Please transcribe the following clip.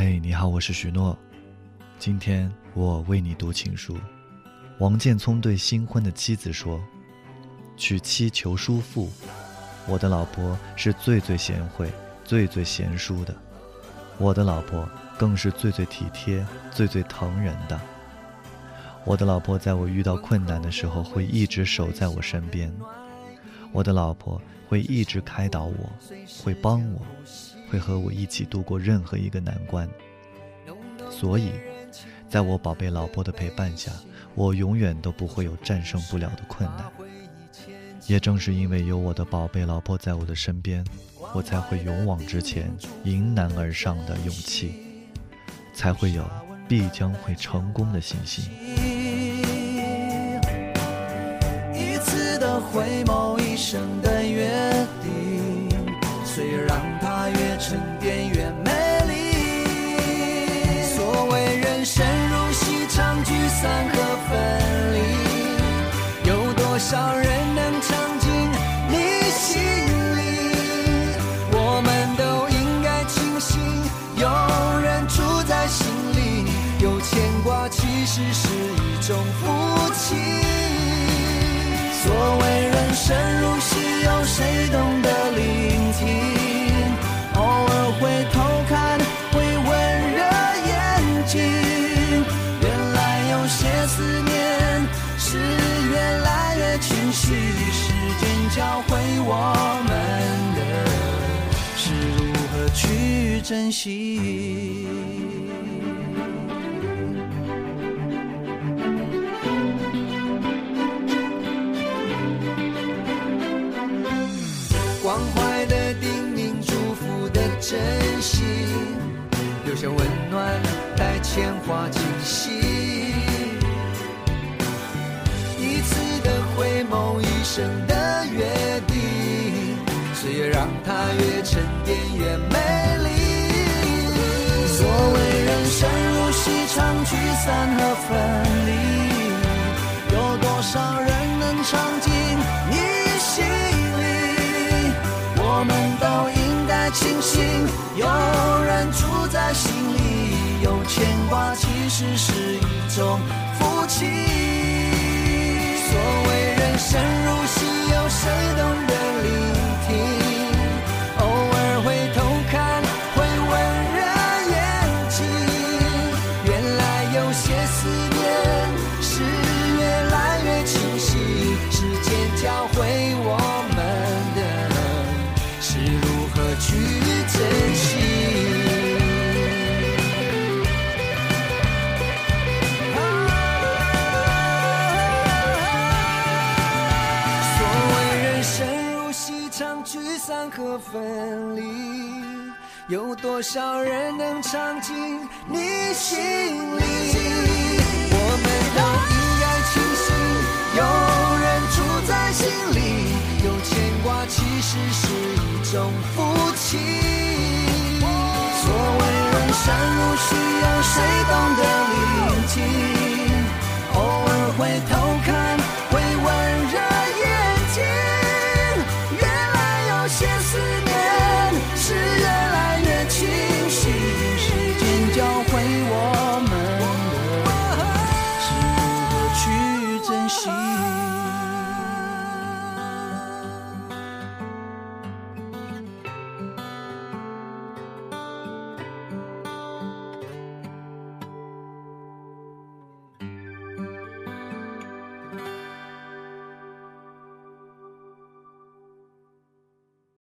嘿，你好，我是许诺。今天我为你读情书。王建聪对新婚的妻子说：“娶妻求叔父，我的老婆是最最贤惠、最最贤淑的。我的老婆更是最最体贴、最最疼人的。我的老婆在我遇到困难的时候会一直守在我身边。我的老婆会一直开导我，会帮我。”会和我一起度过任何一个难关，所以，在我宝贝老婆的陪伴下，我永远都不会有战胜不了的困难。也正是因为有我的宝贝老婆在我的身边，我才会勇往直前、迎难而上的勇气，才会有必将会成功的信心。一次的回眸，生的约定，虽然它。越沉淀越美丽。所谓人生如戏，场聚散和分离，有多少人能唱进你心里？我们都应该庆幸，有人住在心里，有牵挂其实是一种福气。所谓人生如戏有谁懂得聆听？偶尔回头看会温热眼睛。原来有些思念是越来越清晰时间教会我们的是如何去珍惜？关怀的叮咛，祝福的真心，留下温暖，待牵挂惊喜。一次的回眸，一生的约定。越让它越沉淀越美丽。所谓人生如戏，场聚散和分离，有多少人有人住在心里，有牵挂其实是一种福气。和分离，有多少人能唱进你心里？我们都应该庆幸，有人住在心里，有牵挂其实是一种福气。现实。